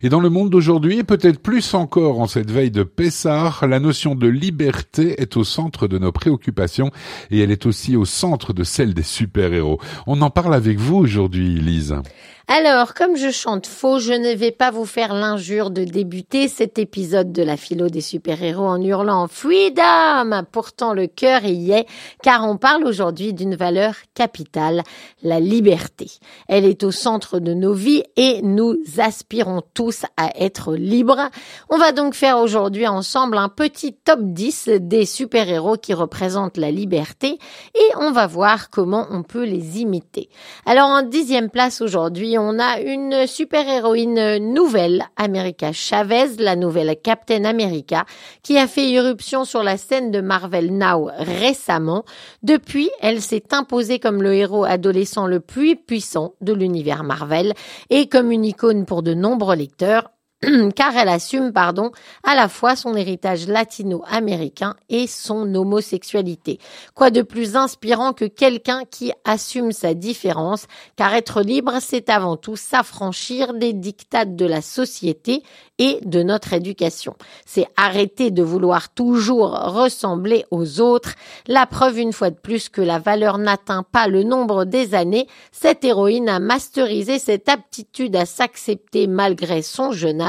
Et dans le monde d'aujourd'hui, et peut-être plus encore en cette veille de Pessah, la notion de liberté est au centre de nos préoccupations et elle est aussi au centre de celle des super-héros. On en parle avec vous aujourd'hui, Lise. Alors, comme je chante faux, je ne vais pas vous faire l'injure de débuter cet épisode de la philo des super-héros en hurlant Freedom! Pourtant, le cœur y est, car on parle aujourd'hui d'une valeur capitale, la liberté. Elle est au centre de nos vies et nous aspirons tous à être libres. On va donc faire aujourd'hui ensemble un petit top 10 des super-héros qui représentent la liberté et on va voir comment on peut les imiter. Alors, en dixième place aujourd'hui, on a une super-héroïne nouvelle, America Chavez, la nouvelle Captain America, qui a fait irruption sur la scène de Marvel Now récemment. Depuis, elle s'est imposée comme le héros adolescent le plus puissant de l'univers Marvel et comme une icône pour de nombreux lecteurs car elle assume, pardon, à la fois son héritage latino-américain et son homosexualité. Quoi de plus inspirant que quelqu'un qui assume sa différence, car être libre, c'est avant tout s'affranchir des dictates de la société et de notre éducation. C'est arrêter de vouloir toujours ressembler aux autres. La preuve une fois de plus que la valeur n'atteint pas le nombre des années, cette héroïne a masterisé cette aptitude à s'accepter malgré son jeune âge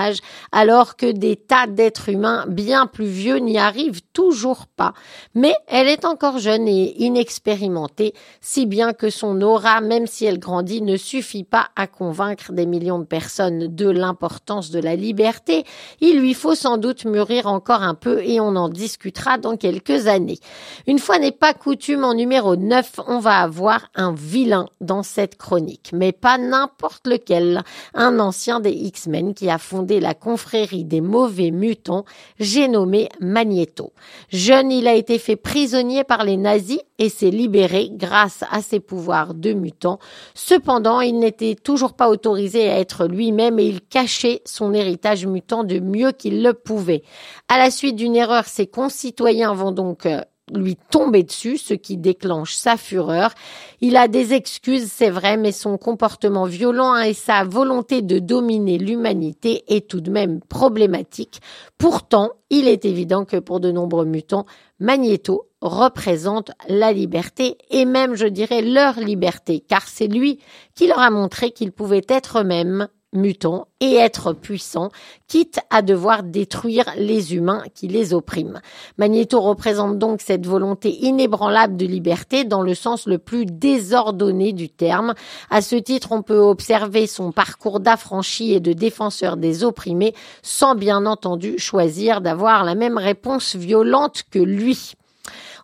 alors que des tas d'êtres humains bien plus vieux n'y arrivent toujours pas. Mais elle est encore jeune et inexpérimentée, si bien que son aura, même si elle grandit, ne suffit pas à convaincre des millions de personnes de l'importance de la liberté. Il lui faut sans doute mûrir encore un peu et on en discutera dans quelques années. Une fois n'est pas coutume, en numéro 9, on va avoir un vilain dans cette chronique, mais pas n'importe lequel. Un ancien des X-Men qui a fondé la confrérie des mauvais mutants, j'ai nommé Magneto. Jeune, il a été fait prisonnier par les nazis et s'est libéré grâce à ses pouvoirs de mutant. Cependant, il n'était toujours pas autorisé à être lui-même et il cachait son héritage mutant de mieux qu'il le pouvait. À la suite d'une erreur, ses concitoyens vont donc euh, lui tomber dessus, ce qui déclenche sa fureur. Il a des excuses, c'est vrai, mais son comportement violent et sa volonté de dominer l'humanité est tout de même problématique. Pourtant, il est évident que pour de nombreux mutants, Magneto représente la liberté et même, je dirais, leur liberté, car c'est lui qui leur a montré qu'ils pouvaient être eux-mêmes mutants et être puissants, quitte à devoir détruire les humains qui les oppriment. Magneto représente donc cette volonté inébranlable de liberté dans le sens le plus désordonné du terme. À ce titre, on peut observer son parcours d'affranchi et de défenseur des opprimés sans bien entendu choisir d'avoir la même réponse violente que lui.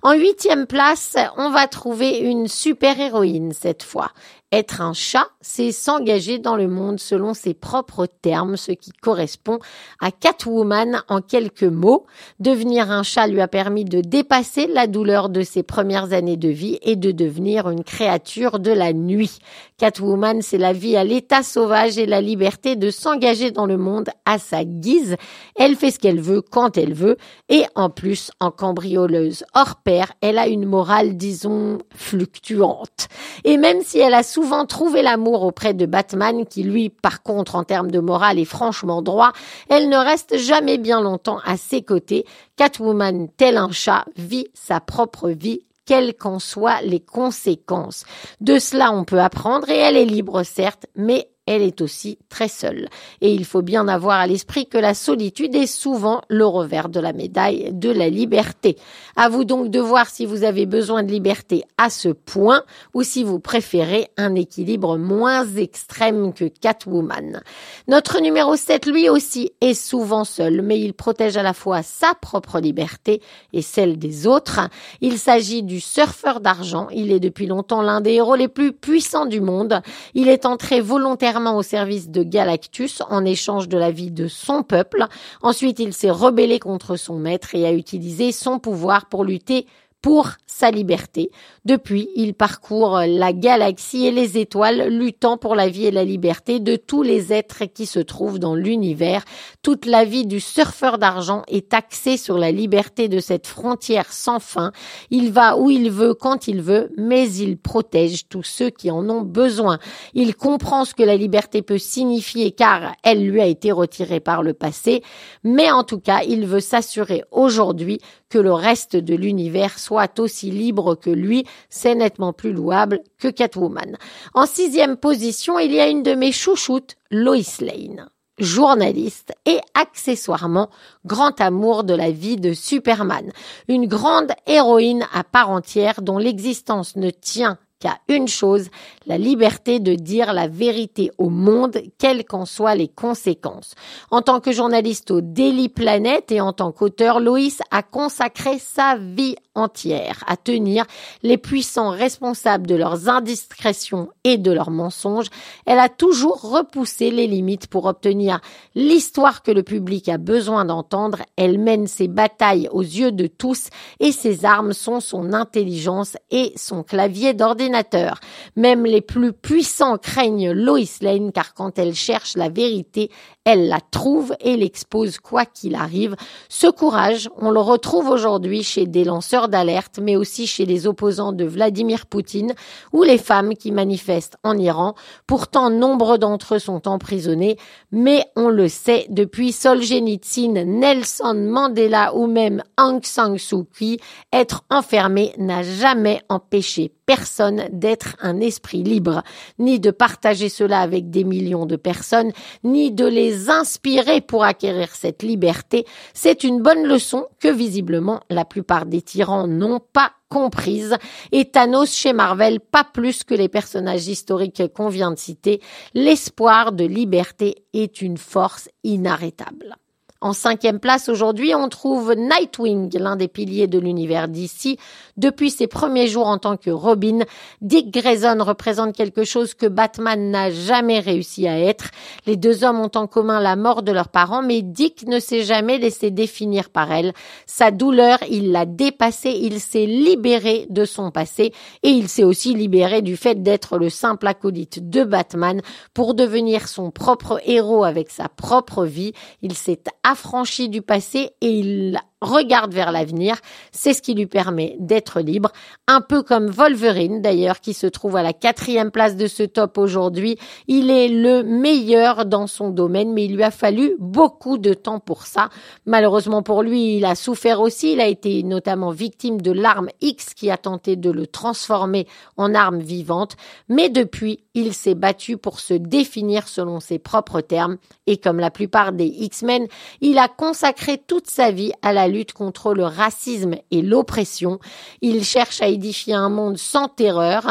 En huitième place, on va trouver une super-héroïne cette fois. Être un chat, c'est s'engager dans le monde selon ses propres termes, ce qui correspond à Catwoman en quelques mots. Devenir un chat lui a permis de dépasser la douleur de ses premières années de vie et de devenir une créature de la nuit. Catwoman, c'est la vie à l'état sauvage et la liberté de s'engager dans le monde à sa guise. Elle fait ce qu'elle veut quand elle veut et en plus, en cambrioleuse hors pair, elle a une morale, disons, fluctuante. Et même si elle a souvent souvent trouvé l'amour auprès de Batman, qui lui, par contre, en termes de morale, est franchement droit, elle ne reste jamais bien longtemps à ses côtés. Catwoman, tel un chat, vit sa propre vie quelles qu'en soient les conséquences. De cela, on peut apprendre et elle est libre, certes, mais elle est aussi très seule. Et il faut bien avoir à l'esprit que la solitude est souvent le revers de la médaille de la liberté. À vous donc de voir si vous avez besoin de liberté à ce point ou si vous préférez un équilibre moins extrême que Catwoman. Notre numéro 7, lui aussi, est souvent seul, mais il protège à la fois sa propre liberté et celle des autres. Il s'agit du surfeur d'argent. Il est depuis longtemps l'un des héros les plus puissants du monde. Il est entré volontairement au service de Galactus en échange de la vie de son peuple. Ensuite, il s'est rebellé contre son maître et a utilisé son pouvoir pour lutter pour sa liberté. Depuis, il parcourt la galaxie et les étoiles, luttant pour la vie et la liberté de tous les êtres qui se trouvent dans l'univers. Toute la vie du surfeur d'argent est axée sur la liberté de cette frontière sans fin. Il va où il veut, quand il veut, mais il protège tous ceux qui en ont besoin. Il comprend ce que la liberté peut signifier car elle lui a été retirée par le passé, mais en tout cas, il veut s'assurer aujourd'hui que le reste de l'univers soit aussi libre que lui, c'est nettement plus louable que Catwoman. En sixième position, il y a une de mes chouchoutes, Lois Lane journaliste et accessoirement grand amour de la vie de Superman, une grande héroïne à part entière dont l'existence ne tient qu'à une chose, la liberté de dire la vérité au monde, quelles qu'en soient les conséquences. En tant que journaliste au Daily Planet et en tant qu'auteur, Loïs a consacré sa vie entière à tenir les puissants responsables de leurs indiscrétions et de leurs mensonges. Elle a toujours repoussé les limites pour obtenir l'histoire que le public a besoin d'entendre. Elle mène ses batailles aux yeux de tous et ses armes sont son intelligence et son clavier d'ordinateur. Même les plus puissants craignent Lois Lane car quand elle cherche la vérité, elle la trouve et l'expose quoi qu'il arrive. Ce courage, on le retrouve aujourd'hui chez des lanceurs d'alerte, mais aussi chez les opposants de Vladimir Poutine ou les femmes qui manifestent en Iran. Pourtant, nombre d'entre eux sont emprisonnés, mais on le sait, depuis Solzhenitsyn, Nelson Mandela ou même Aung San Suu Kyi, être enfermé n'a jamais empêché personne d'être un esprit libre, ni de partager cela avec des millions de personnes, ni de les inspirer pour acquérir cette liberté. C'est une bonne leçon que visiblement la plupart des tyrans n'ont pas comprise. Et Thanos chez Marvel, pas plus que les personnages historiques qu'on vient de citer. L'espoir de liberté est une force inarrêtable. En cinquième place aujourd'hui, on trouve Nightwing, l'un des piliers de l'univers d'ici. Depuis ses premiers jours en tant que Robin, Dick Grayson représente quelque chose que Batman n'a jamais réussi à être. Les deux hommes ont en commun la mort de leurs parents, mais Dick ne s'est jamais laissé définir par elle. Sa douleur, il l'a dépassée, il s'est libéré de son passé et il s'est aussi libéré du fait d'être le simple acolyte de Batman pour devenir son propre héros avec sa propre vie. Il s'est affranchi du passé et il regarde vers l'avenir. C'est ce qui lui permet d'être libre. Un peu comme Wolverine d'ailleurs, qui se trouve à la quatrième place de ce top aujourd'hui. Il est le meilleur dans son domaine, mais il lui a fallu beaucoup de temps pour ça. Malheureusement pour lui, il a souffert aussi. Il a été notamment victime de l'arme X qui a tenté de le transformer en arme vivante. Mais depuis, il s'est battu pour se définir selon ses propres termes. Et comme la plupart des X-Men, il a consacré toute sa vie à la lutte contre le racisme et l'oppression. Il cherche à édifier un monde sans terreur,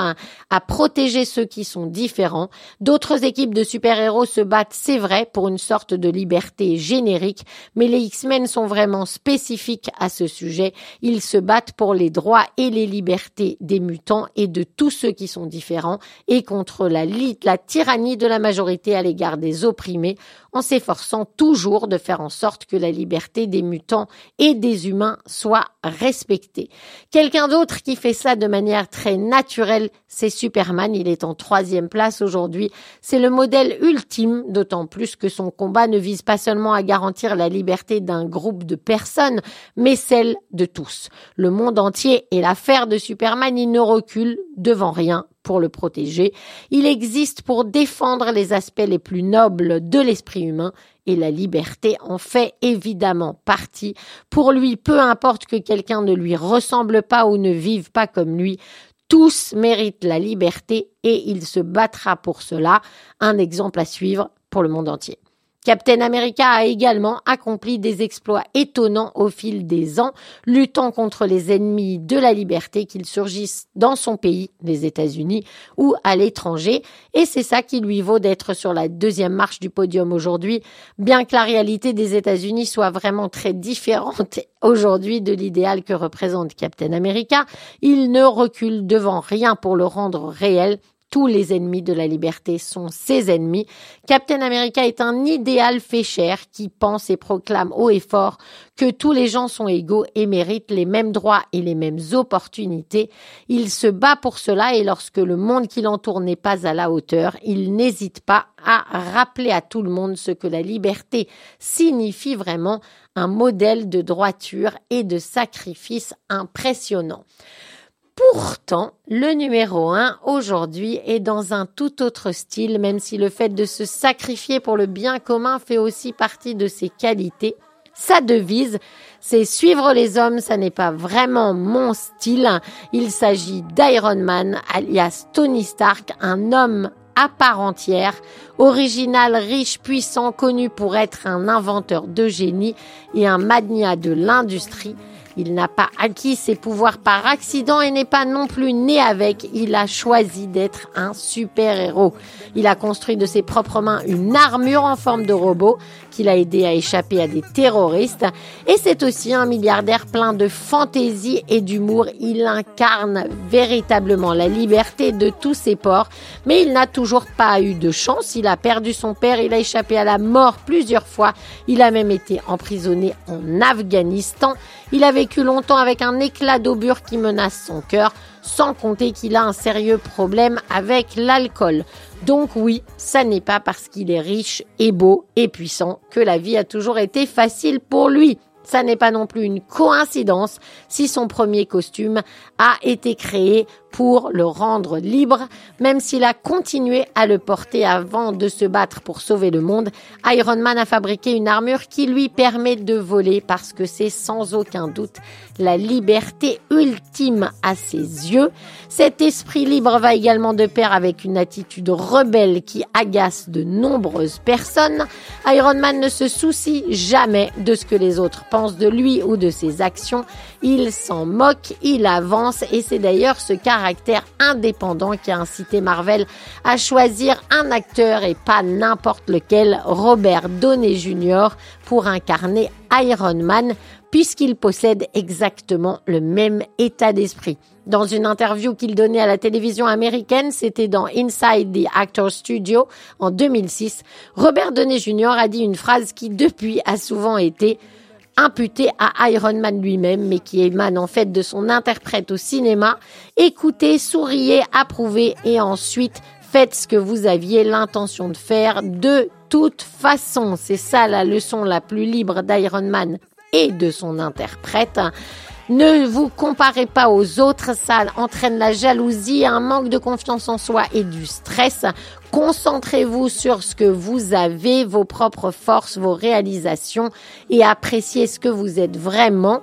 à, protéger ceux qui sont différents. D'autres équipes de super-héros se battent, c'est vrai, pour une sorte de liberté générique, mais les X-Men sont vraiment spécifiques à ce sujet. Ils se battent pour les droits et les libertés des mutants et de tous ceux qui sont différents et contre la, la tyrannie de la majorité à l'égard des opprimés en s'efforçant toujours de faire en sorte que la liberté des mutants et des humains soit respectée. Quelqu'un d'autre qui fait ça de manière très naturelle, c'est Superman. Il est en troisième place aujourd'hui. C'est le modèle ultime, d'autant plus que son combat ne vise pas seulement à garantir la liberté d'un groupe de personnes, mais celle de tous. Le monde entier est l'affaire de Superman. Il ne recule devant rien pour le protéger. Il existe pour défendre les aspects les plus nobles de l'esprit humain et la liberté en fait évidemment partie. Pour lui, peu importe que quelqu'un ne lui ressemble pas ou ne vive pas comme lui, tous méritent la liberté et il se battra pour cela. Un exemple à suivre pour le monde entier. Captain America a également accompli des exploits étonnants au fil des ans, luttant contre les ennemis de la liberté qu'ils surgissent dans son pays, les États-Unis, ou à l'étranger. Et c'est ça qui lui vaut d'être sur la deuxième marche du podium aujourd'hui, bien que la réalité des États-Unis soit vraiment très différente aujourd'hui de l'idéal que représente Captain America. Il ne recule devant rien pour le rendre réel tous les ennemis de la liberté sont ses ennemis. Captain America est un idéal fait cher qui pense et proclame haut et fort que tous les gens sont égaux et méritent les mêmes droits et les mêmes opportunités. Il se bat pour cela et lorsque le monde qui l'entoure n'est pas à la hauteur, il n'hésite pas à rappeler à tout le monde ce que la liberté signifie vraiment, un modèle de droiture et de sacrifice impressionnant. Pourtant, le numéro un aujourd'hui est dans un tout autre style, même si le fait de se sacrifier pour le bien commun fait aussi partie de ses qualités. Sa devise, c'est suivre les hommes, ça n'est pas vraiment mon style. Il s'agit d'Iron Man, alias Tony Stark, un homme à part entière, original, riche, puissant, connu pour être un inventeur de génie et un magnat de l'industrie. Il n'a pas acquis ses pouvoirs par accident et n'est pas non plus né avec. Il a choisi d'être un super-héros. Il a construit de ses propres mains une armure en forme de robot qu'il a aidé à échapper à des terroristes. Et c'est aussi un milliardaire plein de fantaisie et d'humour. Il incarne véritablement la liberté de tous ses ports. Mais il n'a toujours pas eu de chance. Il a perdu son père. Il a échappé à la mort plusieurs fois. Il a même été emprisonné en Afghanistan. Il a vécu longtemps avec un éclat d'obure qui menace son cœur, sans compter qu'il a un sérieux problème avec l'alcool. Donc oui, ça n'est pas parce qu'il est riche et beau et puissant que la vie a toujours été facile pour lui. Ça n'est pas non plus une coïncidence si son premier costume a été créé pour le rendre libre, même s'il a continué à le porter avant de se battre pour sauver le monde. Iron Man a fabriqué une armure qui lui permet de voler parce que c'est sans aucun doute la liberté ultime à ses yeux. Cet esprit libre va également de pair avec une attitude rebelle qui agace de nombreuses personnes. Iron Man ne se soucie jamais de ce que les autres de lui ou de ses actions. Il s'en moque, il avance et c'est d'ailleurs ce caractère indépendant qui a incité Marvel à choisir un acteur et pas n'importe lequel, Robert Downey Jr., pour incarner Iron Man, puisqu'il possède exactement le même état d'esprit. Dans une interview qu'il donnait à la télévision américaine, c'était dans Inside the Actor Studio en 2006, Robert Downey Jr. a dit une phrase qui depuis a souvent été imputé à Iron Man lui-même, mais qui émane en fait de son interprète au cinéma. Écoutez, souriez, approuvez et ensuite faites ce que vous aviez l'intention de faire de toute façon. C'est ça la leçon la plus libre d'Iron Man et de son interprète. Ne vous comparez pas aux autres, ça entraîne la jalousie, un manque de confiance en soi et du stress. Concentrez-vous sur ce que vous avez, vos propres forces, vos réalisations et appréciez ce que vous êtes vraiment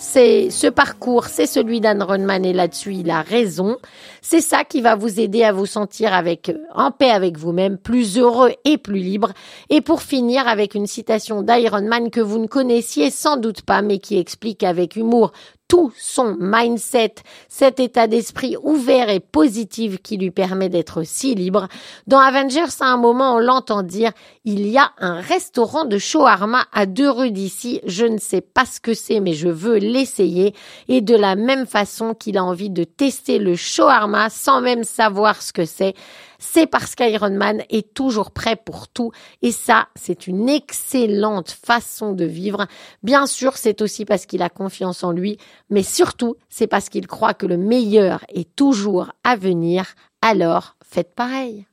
c'est ce parcours, c'est celui d'Anne Ronman et là-dessus, il a raison. C'est ça qui va vous aider à vous sentir avec, en paix avec vous-même, plus heureux et plus libre. Et pour finir avec une citation d'Iron Man que vous ne connaissiez sans doute pas, mais qui explique avec humour tout son mindset, cet état d'esprit ouvert et positif qui lui permet d'être si libre. Dans Avengers, à un moment, on l'entend dire, il y a un restaurant de shawarma à deux rues d'ici. Je ne sais pas ce que c'est, mais je veux l'essayer. Et de la même façon qu'il a envie de tester le shawarma sans même savoir ce que c'est c'est parce qu'Iron Man est toujours prêt pour tout et ça, c'est une excellente façon de vivre. Bien sûr, c'est aussi parce qu'il a confiance en lui, mais surtout, c'est parce qu'il croit que le meilleur est toujours à venir. Alors, faites pareil.